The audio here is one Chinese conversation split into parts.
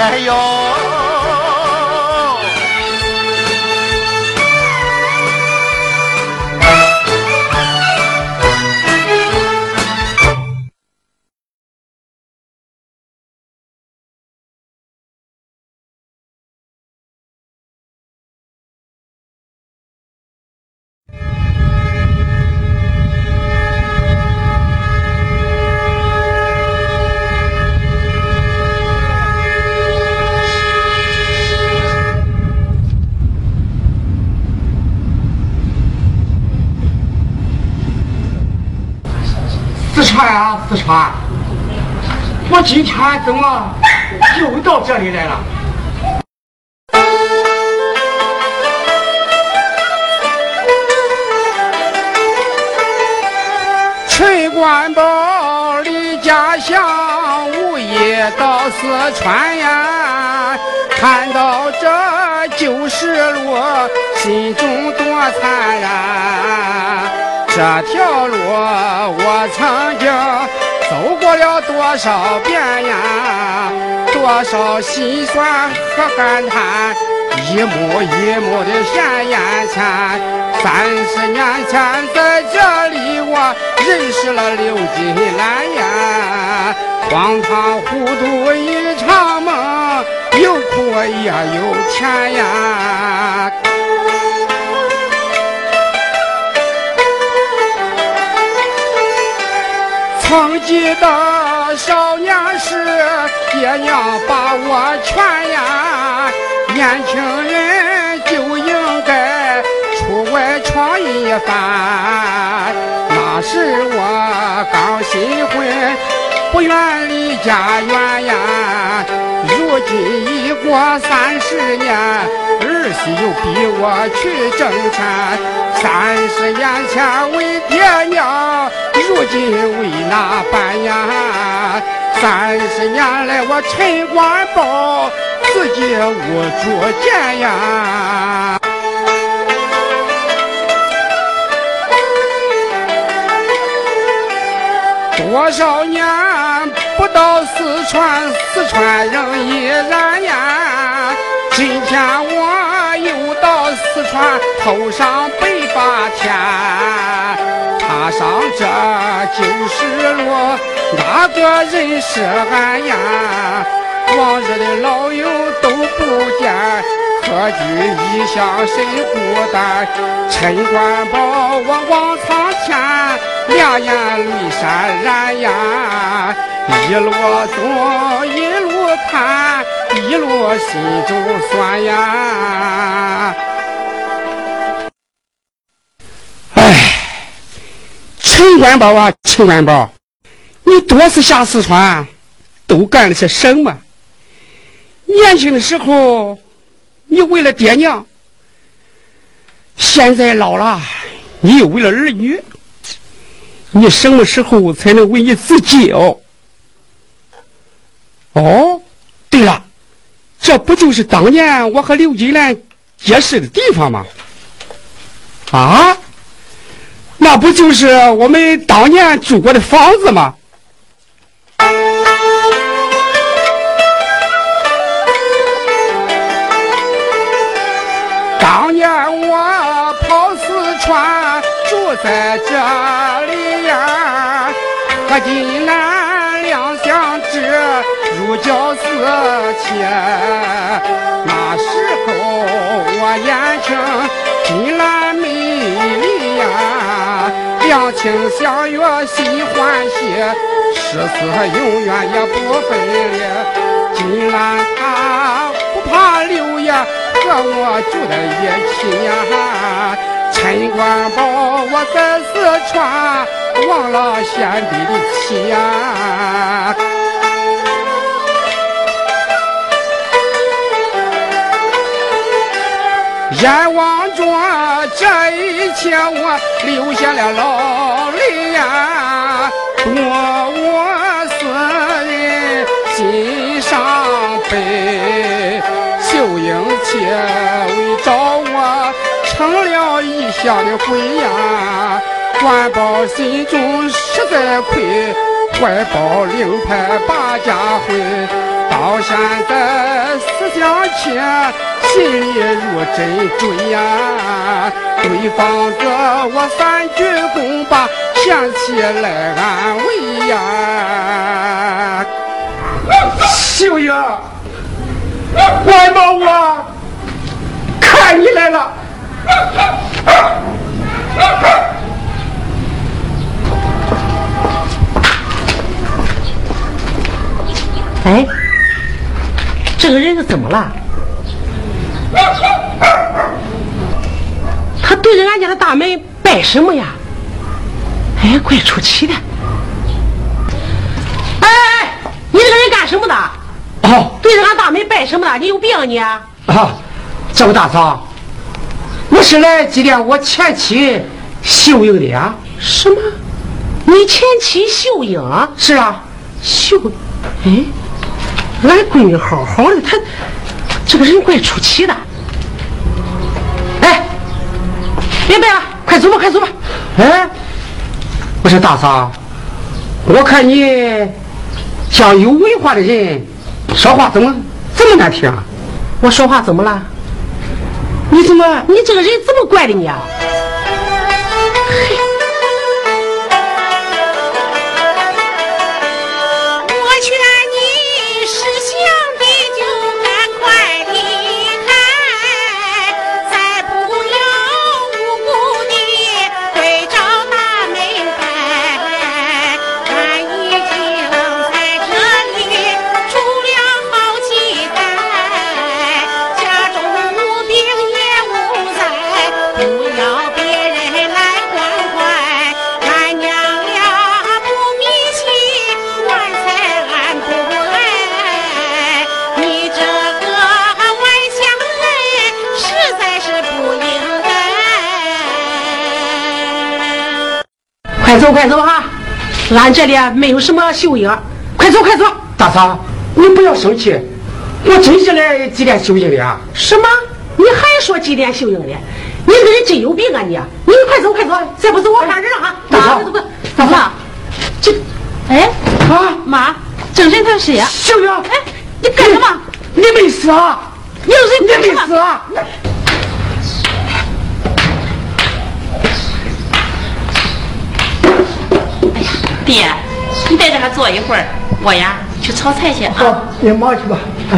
哎呦。四川，我今天怎么又到这里来了？陈官宝离家乡，无意到四川呀，看到这旧时路，心中多残然。这条路我曾经走过了多少遍呀，多少心酸和感叹，一幕一幕的现眼前。三十年前在这里我认识了刘金兰呀，荒唐糊涂一场梦，有苦也有甜呀。曾记得少年时，爹娘把我劝呀，年轻人就应该出外闯一番。那时我刚新婚，不愿离家远呀。如今已过三十年，儿媳又逼我去挣钱。三十年前为爹娘。如今为哪般呀？三十年来我陈官宝自己无主见呀。多少年不到四川，四川人依然呀。今天我又到四川，头上北八天。踏上这旧时路，哪个认识俺呀？往日的老友都不见，客居异乡谁孤单？陈官宝我望苍天，两眼泪潸然呀！一路走，一路叹，一路心中酸呀！陈官宝啊，陈官宝，你多次下四川，都干了些什么？年轻的时候，你为了爹娘；现在老了，你又为了儿女。你什么时候才能为你自己哦？哦，对了，这不就是当年我和刘金兰结识的地方吗？啊？那不就是我们当年住过的房子吗？当年我跑四川住在这，金兰两相知，如胶似漆。那时候我眼睛金兰美丽呀。两情相悦心欢喜，誓死永远也不分离。金兰她不怕流言，和我住在一起呀。陈官宝，我在四川忘了先帝的亲呀。眼望着这一切，我流下了老泪呀，多我思人心伤悲。秀英姐为找我成了异乡的鬼呀，官保心中实在愧，怀抱令牌把家回，到现在思想起。心里如针锥呀，对方哥我三鞠躬吧，想起来安慰呀。秀英，官保我看你来了。哎，这个人是怎么了？他对着俺家的大门拜什么呀？哎，怪出奇的！哎哎，你这个人干什么的？哦，对着俺大门拜什么的？你有病啊你？啊，这位大嫂，我是来祭奠我前妻秀英的呀。什么？你前妻秀英？是啊，秀，哎，俺闺女好好的，她。这个人怪出奇的，哎，别拜了，快走吧，快走吧。哎，我说大嫂，我看你像有文化的人，说话怎么这么难听？我说话怎么了？你怎么，你这个人怎么怪的你啊？快走快走哈！俺这里没有什么秀英，快走快走！大嫂，你不要生气，我真是来祭奠秀英的啊！什么？你还说祭奠秀英的？你这个人真有病啊你！你快走快走，再不走我喊人了哈！大嫂，大嫂，这，哎啊妈，这人他是谁呀？秀英，哎，你干什么？你没死啊？你人你没死啊？爹，你在这儿坐一会儿，我呀去炒菜去啊。好，你忙去吧。啊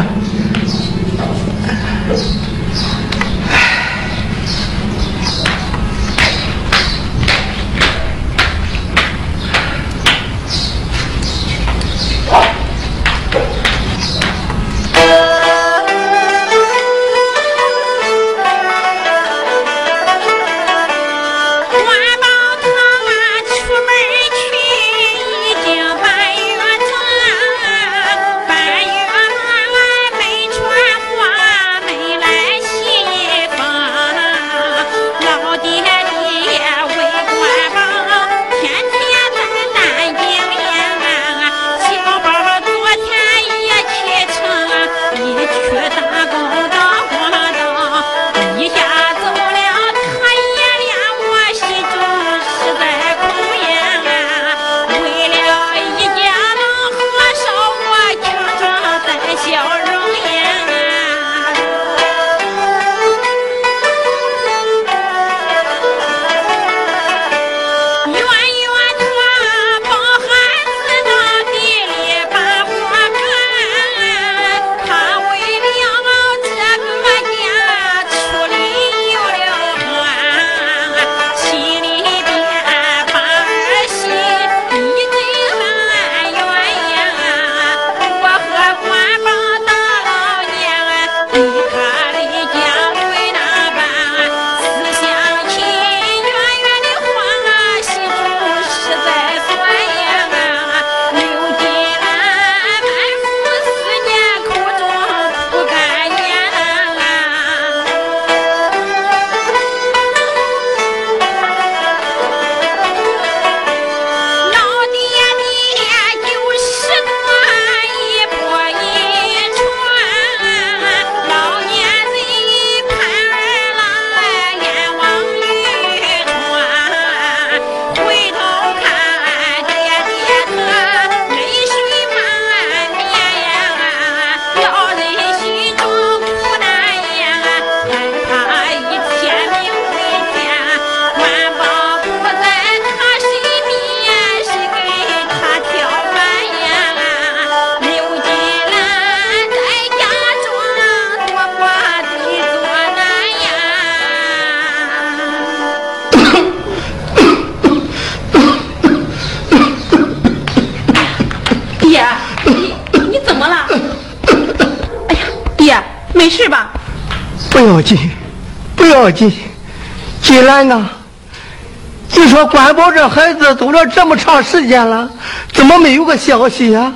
金兰呐，你说关宝这孩子走了这么长时间了，怎么没有个消息呀？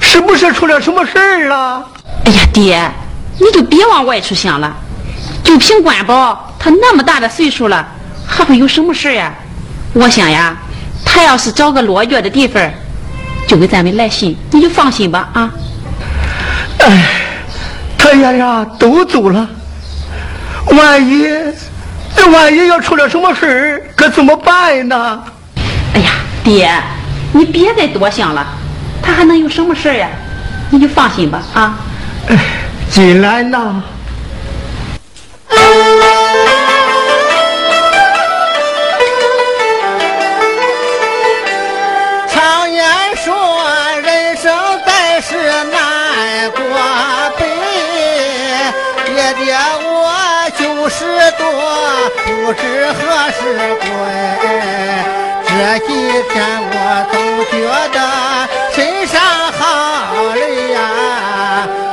是不是出了什么事儿了？哎呀，爹，你就别往外处想了。就凭关宝，他那么大的岁数了，还会有什么事呀？我想呀，他要是找个落脚的地方，就给咱们来信，你就放心吧啊。哎，他爷俩都走了，万一这万一要出了什么事儿，可怎么办呢？哎呀，爹，你别再多想了，他还能有什么事呀？你就放心吧啊。哎，金兰呐。知何时归。这几天我都觉得身上好累呀，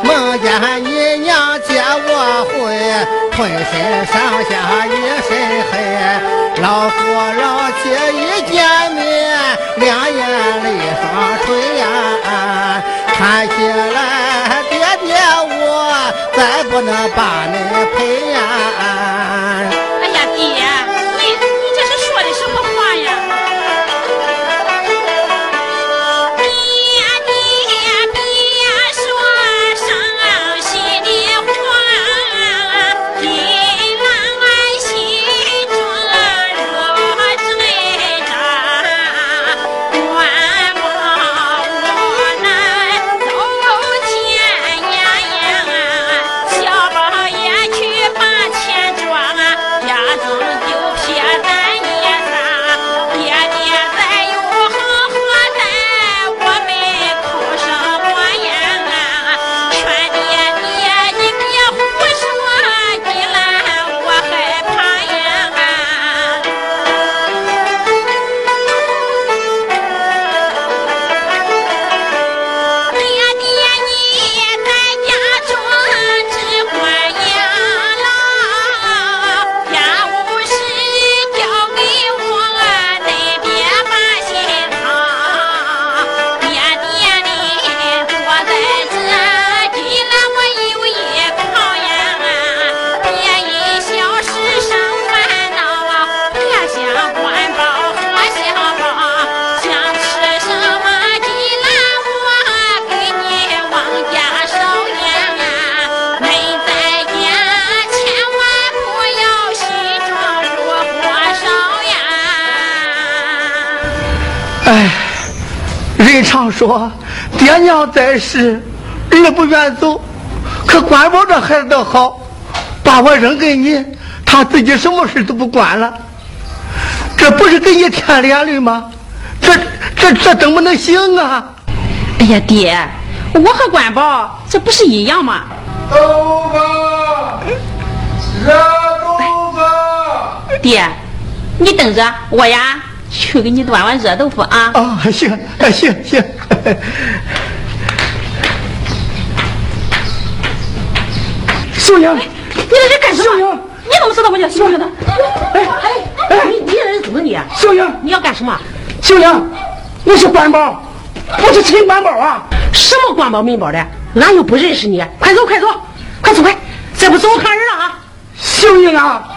梦见你娘接我回，浑身上下一身黑，老夫老妻一见面，两眼泪双垂呀，看起来爹爹我再不能把你陪呀。好，把我扔给你，他自己什么事都不管了。这不是给你添连累吗？这这这怎么能行啊？哎呀，爹，我和关宝这不是一样吗？豆腐，热豆腐。爹，你等着，我呀。去给你端碗热豆腐啊！啊，行，行行。秀英，你在这干什么？秀英你怎么知道我叫秀英的？哎哎哎，你你认识怎么你？秀英，你要干什么？秀英，我是官宝，我是陈官宝啊！什么官宝、民宝的？俺又不认识你。快走，快走，快走快！再不走我，喊人了啊！秀英啊，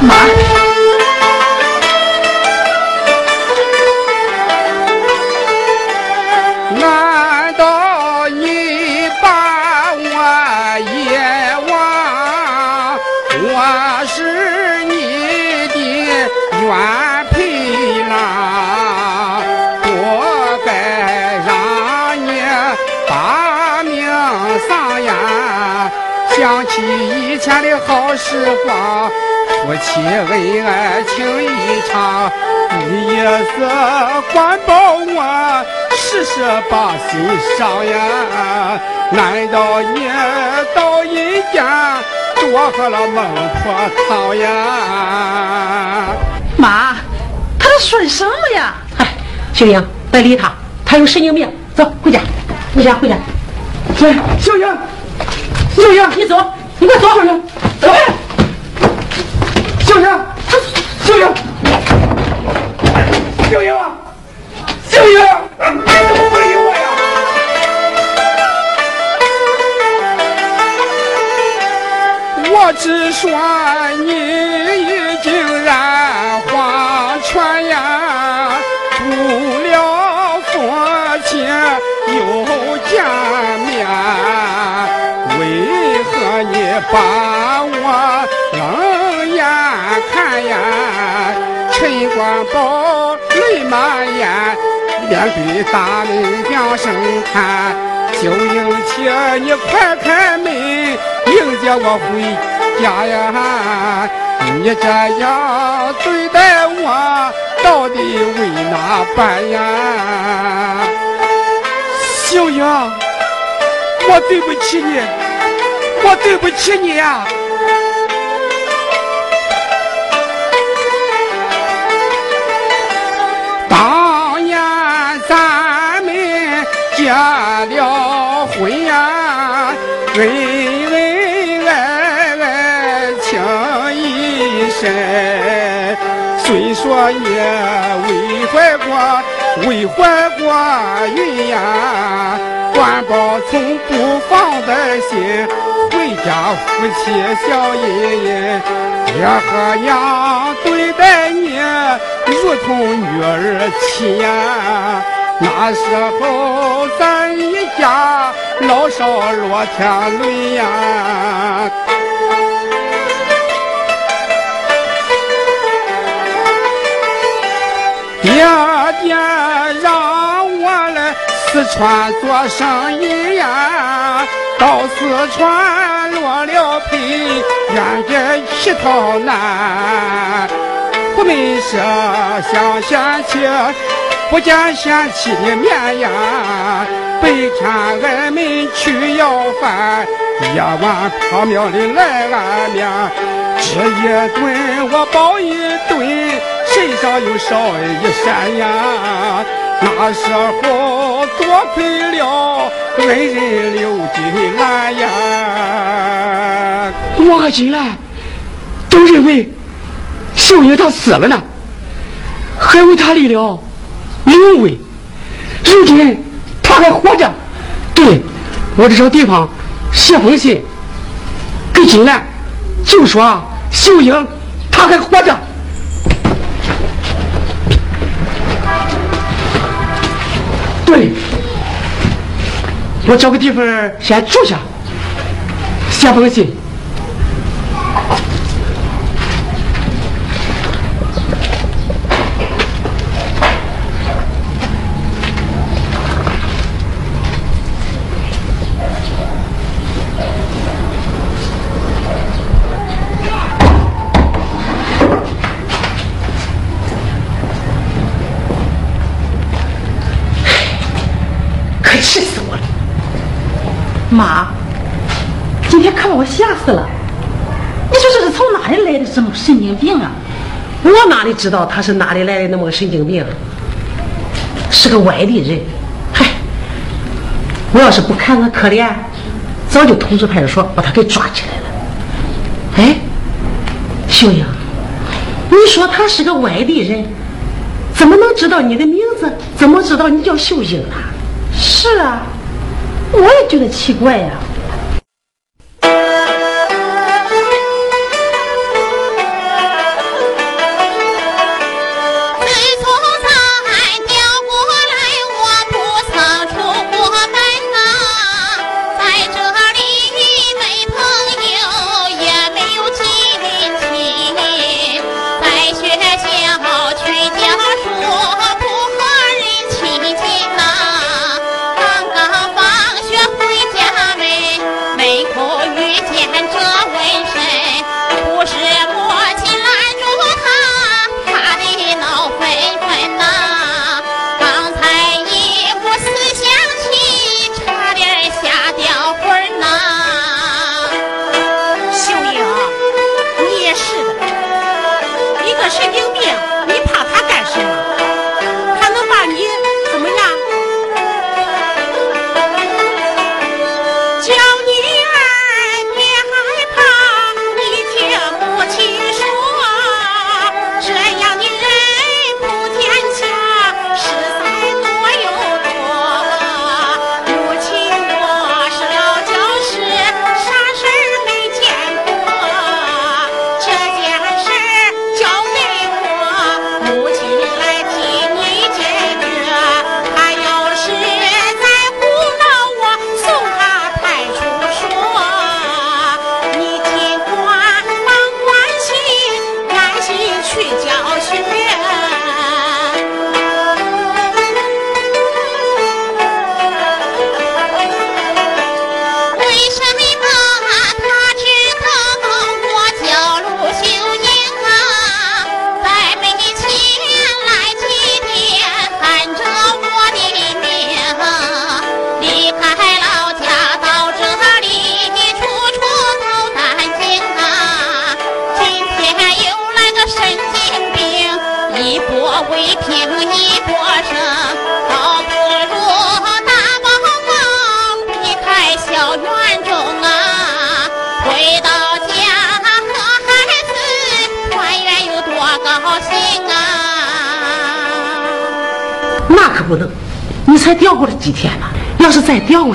妈。时光，夫妻恩爱情一场，你也是关保我，时时把心上呀。难道你到阴间多喝了孟婆汤呀？妈，他都说的什么呀？哎，秀英，别理他，他有神经病。走，回家，回家，回家。秀英，秀英，你走。你快坐上去，走呀！秀英，秀英，秀英，秀英，你怎么不理我呀？我只说你已经染黄泉呀，不了父亲又见面，为何你把冷眼看呀？陈光宝泪满眼，面对大人两声叹，秀英姐你快开门迎接我回家呀！你这样对待我，到底为哪般呀？秀英，我对不起你，我对不起你呀！结了婚呀，恩恩爱爱情意深。虽说你未怀过未怀过孕呀，官保从不放在心，回家夫妻笑吟吟。爹和娘对待你如同女儿亲呀，那时候咱一家老少落天伦呀。爹爹让我来四川做生意呀，到四川落了配，远别乞讨难。我们是想嫌弃，不见嫌弃的面呀。白天俺们去要饭，夜晚缥缈的来俺面，吃一顿我饱一顿。身上又少一扇呀，那时候多亏了恩人刘金兰呀。我和金兰都认为秀英她死了呢，还为她立了灵位。如今他还活着，对我得找地方写封信给金兰，就说秀英她还活着。对，我找个地方先住下，写封信。可气死我了！妈，今天可把我吓死了！你说这是从哪里来的这么神经病啊？我哪里知道他是哪里来的那么个神经病？是个外地人。嗨，我要是不看他可怜，早就通知派出所把他给抓起来了。哎，秀英，你说他是个外地人，怎么能知道你的名字？怎么知道你叫秀英呢？是啊，我也觉得奇怪呀、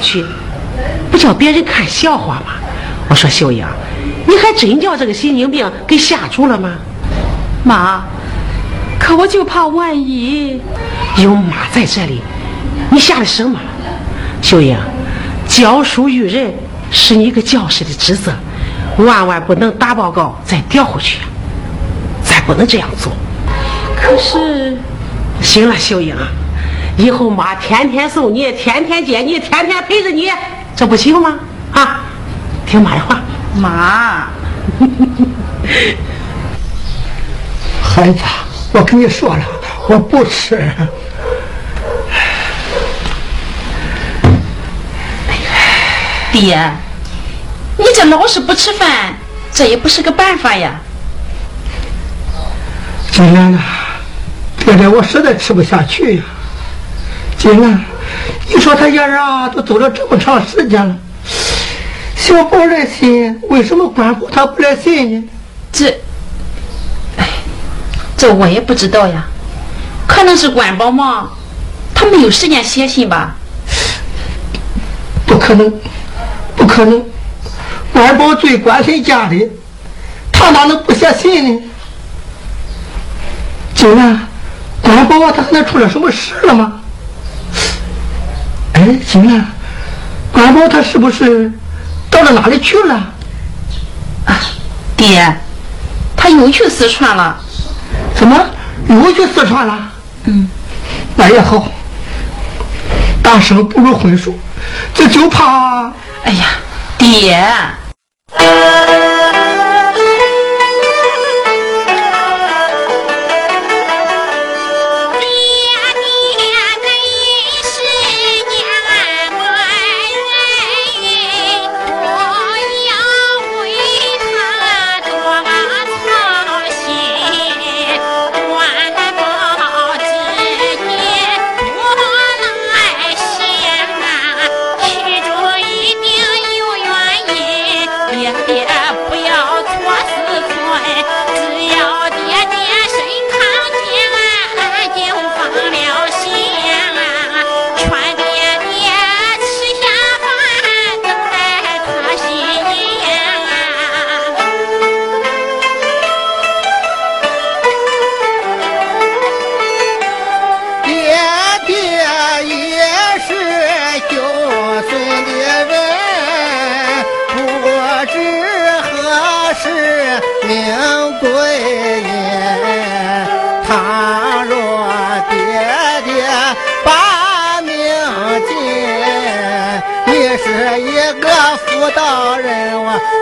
去，不叫别人看笑话吗？我说秀英，你还真叫这个神经病给吓住了吗？妈，可我就怕万一。有妈在这里，你吓得什么？秀英，教书育人是你一个教师的职责，万万不能打报告再调回去，咱不能这样做。可是，行了，秀英，以后妈天天送你，天天接你，天天陪着你，这不行吗？啊，听妈的话。妈，孩子，我跟你说了，我不吃。爹，你这老是不吃饭，这也不是个办法呀。金兰呐，爹爹我实在吃不下去呀。金兰，你说他爷啊都走了这么长时间了，小宝来信，为什么关公他不来信呢？这，哎，这我也不知道呀。可能是官宝忙，他没有时间写信吧。不可能，不可能！官宝最关心家里，他哪能不写信呢？金兰，官宝啊，他可能出了什么事了吗？哎，行了，关宝他是不是到了哪里去了？啊，爹，他又去四川了。怎么又去四川了？嗯，那也好，大声不如混熟，这就怕。哎呀，爹。爹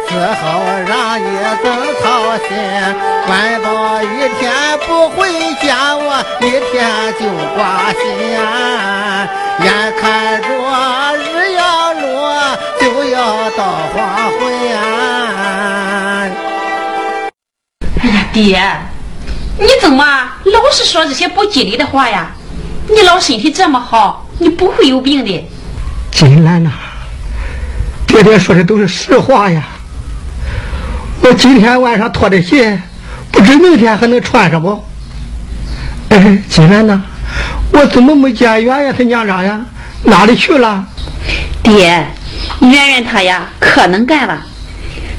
只好让你怎操心？关宝一天不回家，我一天就挂心。眼看着日要落，就要到黄昏！哎呀，爹，你怎么老是说这些不吉利的话呀？你老身体这么好，你不会有病的。金兰呐，爹爹说的都是实话呀。我今天晚上脱的鞋，不知明天还能穿上不？哎，金兰呐，我怎么没见圆圆她娘长呀？哪里去了？爹，圆圆她呀，可能干了，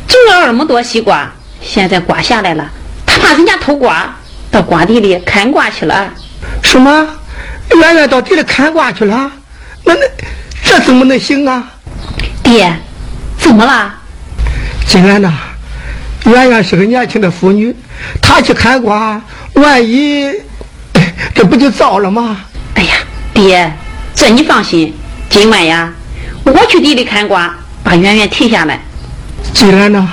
种了那么多西瓜，现在瓜下来了，她怕人家偷瓜，到瓜地里看瓜去了。什么？圆圆到地里看瓜去了？那那这怎么能行啊？爹，怎么了？金兰呐，圆圆是个年轻的妇女，她去看瓜，万一哎这不就糟了吗？哎呀，爹，这你放心，今晚呀，我去地里看瓜，把圆圆提下来。既然呢，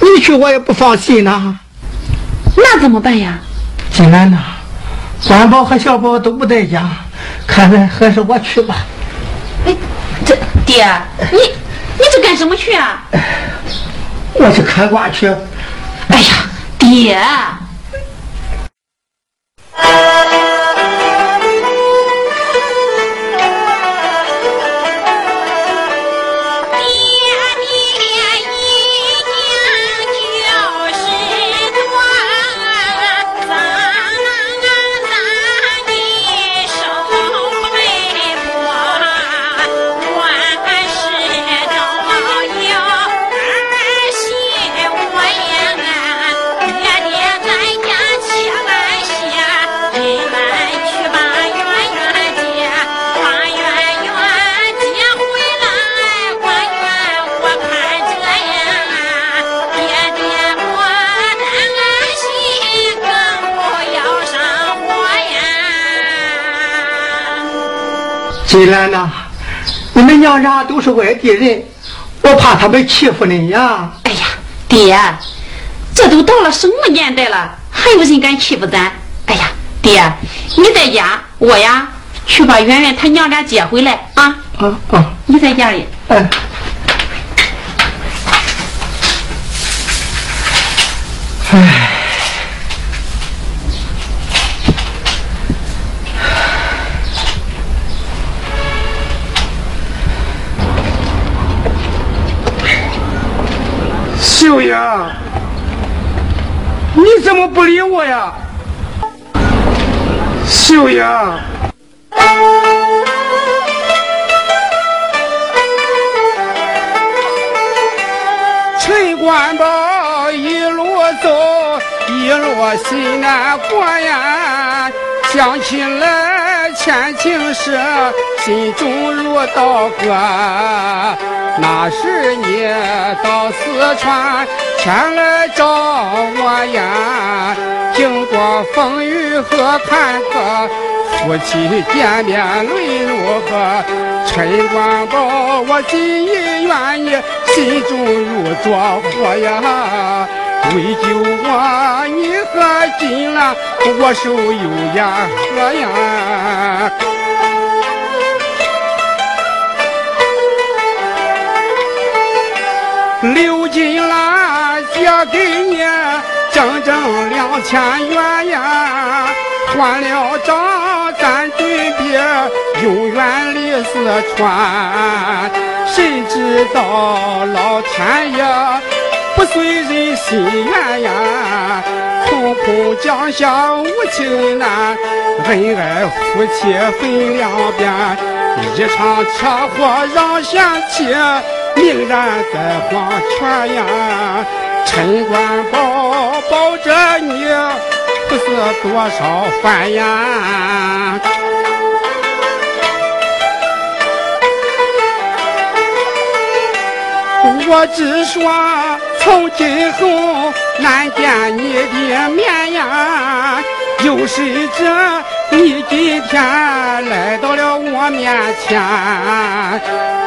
你去我也不放心呐。那怎么办呀？金兰呐，关宝和小宝都不在家，看来还是我去吧。哎，这爹，你你这干什么去啊？我去开挂去。哎呀，爹，爹金兰呐，你们娘俩都是外地人，我怕他们欺负你呀。哎呀，爹，这都到了什么年代了，还有人敢欺负咱？哎呀，爹，你在家，我呀去把圆圆他娘俩接回来啊。啊啊！你在家里。哎。我呀？秀英，陈官宝一路走，一路心难过呀。想起来前情事，心中如刀割。那时你到四川前来找我呀，经过风雨和坎坷，夫妻见面泪如河。陈官宝，我心意愿意，心中如着火呀。为救我，你和金兰，我手有言和呀。刘金兰借给你整整两千元呀，还了账，咱准备永远离四川。谁知道老天爷？不随人心愿呀，空空降下无情难，恩爱夫妻分两边，一场车祸让贤妻命然在黄泉呀。陈官保保着你，不是多少烦呀。我只说。从今后难见你的面呀！又谁知你今天来到了我面前？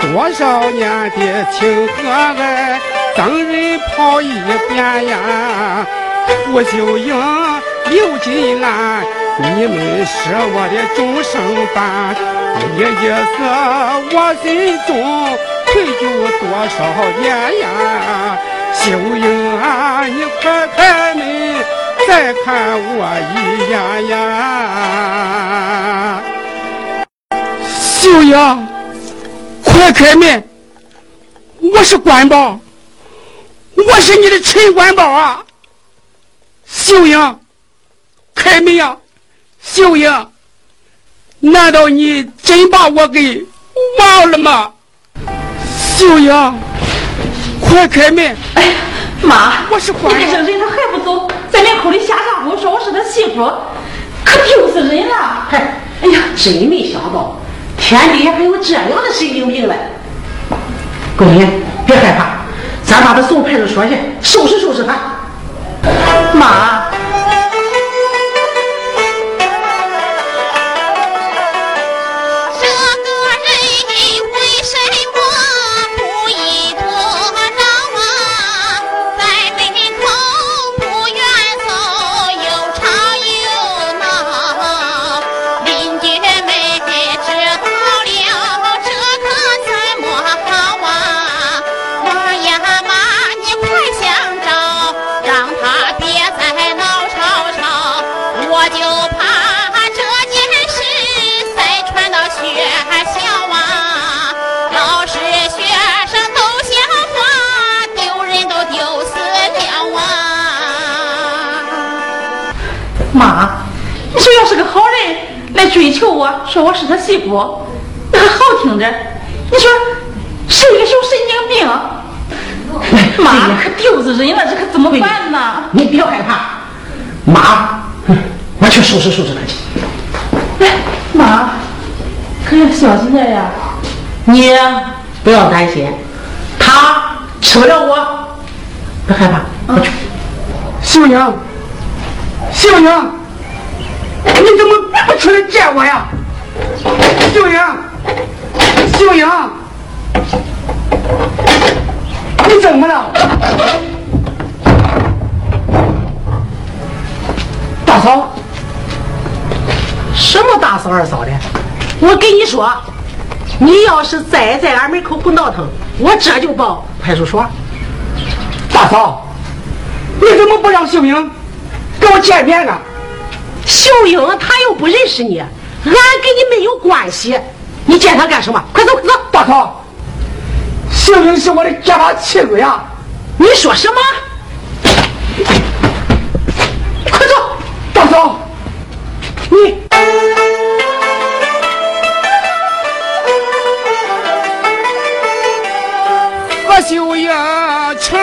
多少年的情和爱，等人抛一边呀！胡秀英、刘金兰，你们是我的终生伴，你也是我心中愧疚多少年呀！秀英啊，你快开门，再看我一眼呀！秀英，快开门！我是官宝，我是你的陈官宝啊！秀英，开门呀！秀英，难道你真把我给忘了吗？秀英。快开门！哎呀，妈，我是官。你这人他还不走，在门口里瞎唱呼，说我是他媳妇，可丢死人了！嗨，哎呀，真没想到，天底下还有这样的神经病嘞！桂林，别害怕，咱把他送派出所去，收拾收拾他。妈，来追求我，说我是他媳妇，那还好听着。你说是一个小神经病，妈可丢死人了，这可怎么办呢？你不要害怕，妈，我去收拾收拾他去。哎，妈，可要小心点呀。你不要担心，他吃不了我，别害怕，我去。秀娘。秀英，你怎么不出来见我呀？秀英，秀英，你怎么了？大嫂，什么大嫂二嫂的？我跟你说，你要是再在俺门口胡闹腾，我这就报派出所。大嫂，你怎么不让秀英跟我见面呢？秀英她又不认识你，俺跟你没有关系，你见她干什么？快走，快走！大嫂，秀英是我的结发妻子呀！你说什么？快走！大嫂，你和秀英成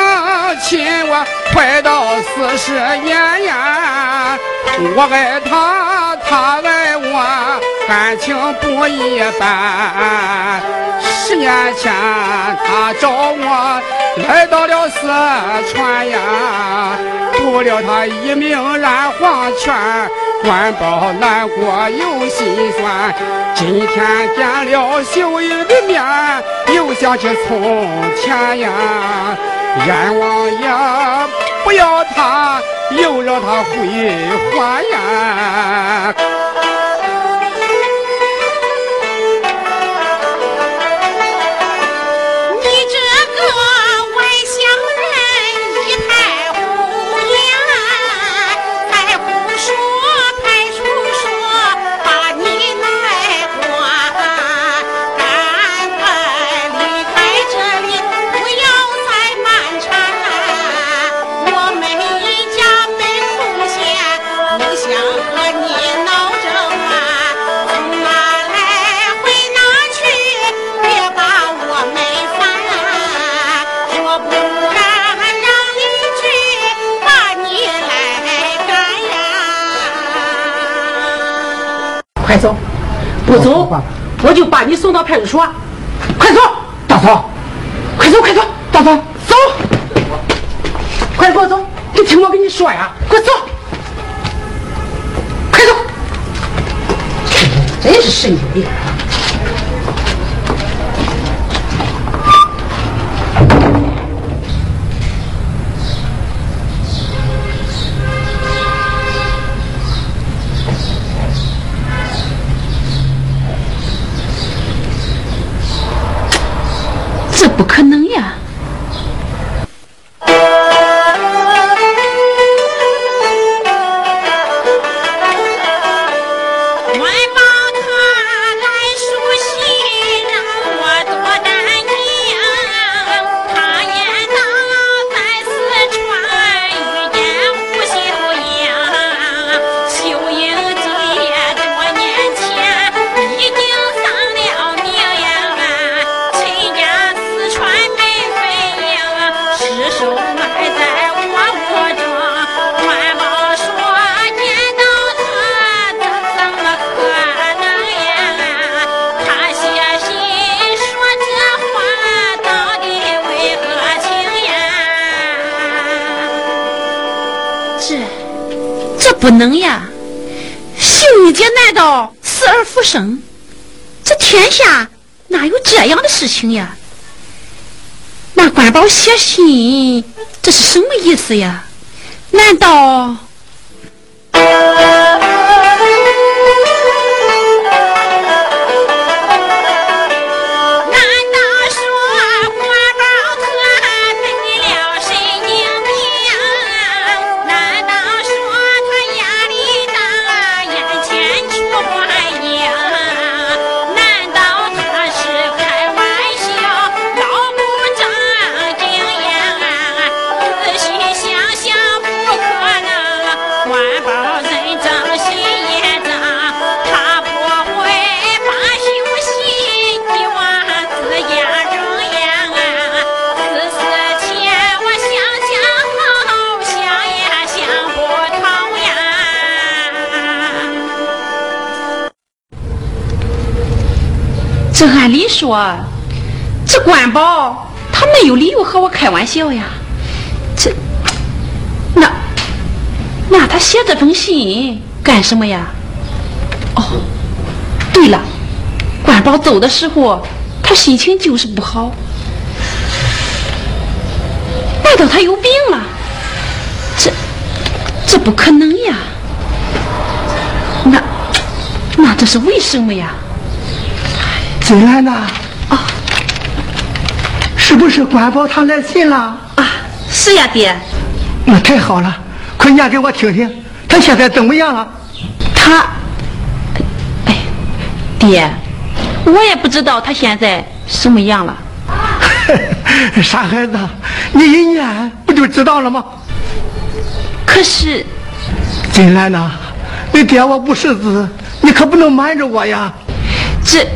亲，我快到四十年呀！我爱他，他爱我，感情不一般。十年前，他找我来到了四川呀，不料她一命染黄泉，官报难过又心酸。今天见了秀英的面，又想起从前呀，阎王爷不要她，又让她回还呀。快走！不走，我就把你送到派出所。快走！大嫂，快走！快走！大嫂，走！快给我走！你听我跟你说呀，快走！快走！真是神经病！这不可能呀！难道死而复生？这天下哪有这样的事情呀？那官宝写信，这是什么意思呀？难道？这按理说，这官宝他没有理由和我开玩笑呀。这，那，那他写这封信干什么呀？哦，对了，官宝走的时候，他心情就是不好。难道他有病了？这这不可能呀！那那这是为什么呀？金兰呐，啊，是不是管保他来信了？啊，是呀，爹。那太好了，快念给我听听，他现在怎么样了？他，哎，爹，我也不知道他现在什么样了。傻孩子，你一念不就知道了吗？可是，金兰呐，你爹我不识字，你可不能瞒着我呀。这，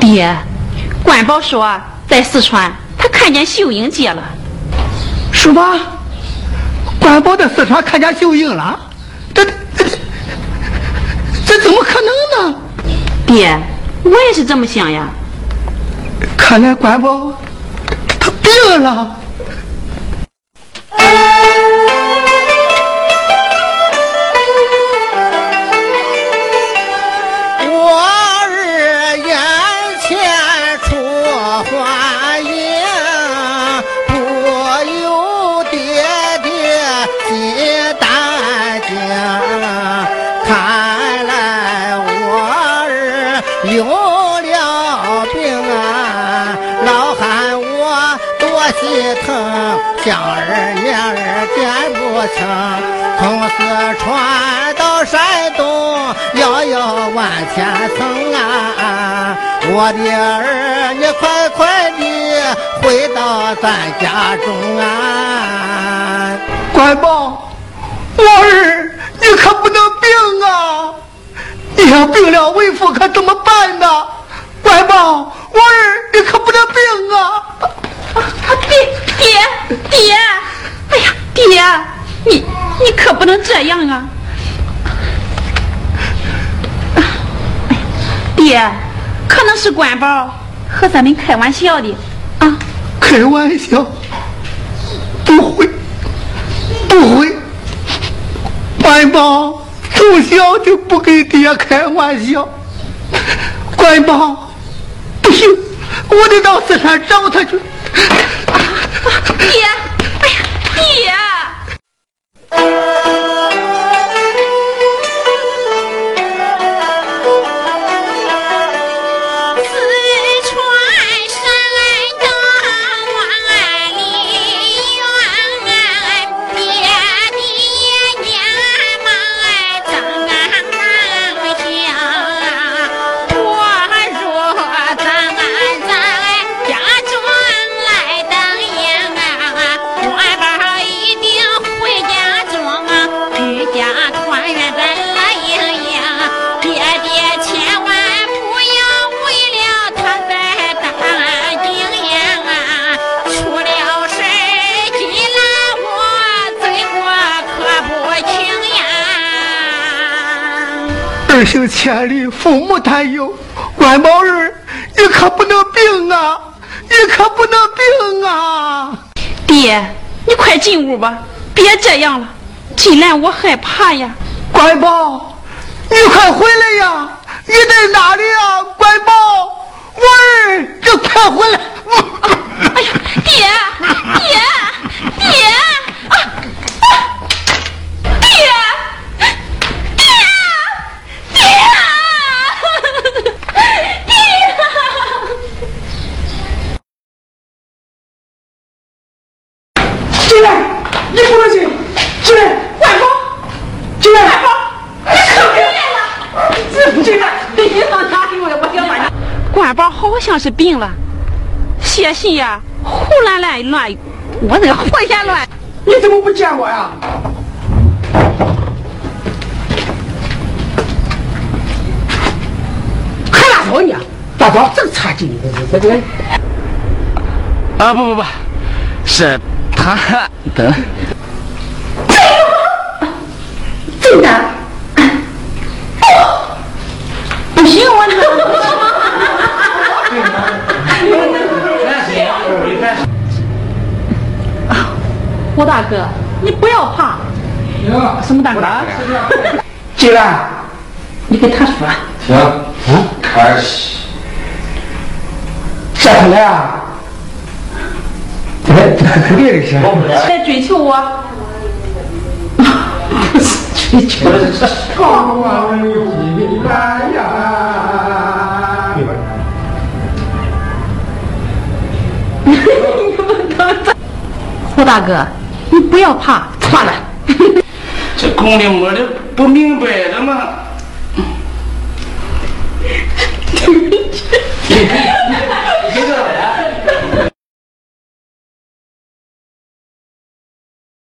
爹，关宝说在四川他看见秀英姐了。什么？关宝在四川看见秀英了？这这这怎么可能呢？爹，我也是这么想呀。看来关宝他病了。有了病啊，老汉我多心疼，想儿念儿见不成。从四川到山东，遥遥万千层啊！我的儿，你快快的回到咱家中啊！乖宝，我儿，你可不能病啊！你要病了，为父可怎么办呢？乖宝，我儿，你可不能病啊！爹爹爹，哎呀，爹，你你可不能这样啊！爹，可能是关宝和咱们开玩笑的啊！开玩笑？不会，不会。关宝从小就不跟爹开玩笑。乖宝，不行，我得到四川找他去。爹，哎呀，爹！千里，父母担忧。关宝儿，你可不能病啊！你可不能病啊！爹，你快进屋吧，别这样了，进来我害怕呀。乖宝，你快回来呀！你在哪里呀？乖宝，我儿，你快回来！哎呀，爹，爹，爹，啊，啊爹，爹，爹，爹。进来，你不能进，进来，外宝，进来，外宝，你可别来了，进进来，你到哪里我也不想把你。官宝好像是病了，写信呀，胡乱乱乱，我那胡言乱。你怎么不见我呀？还拉倒你啊！大宝真差劲，这这这。啊不不不，是他等。真的？不行，我胡大哥，你不要怕。什么大哥？进来，你给他说。行，开始。这回来啊？哎，肯定的是。来追求我，不是追求。高望有进来呀！胡大哥，你不要怕，算了，这公的母的不明白的吗？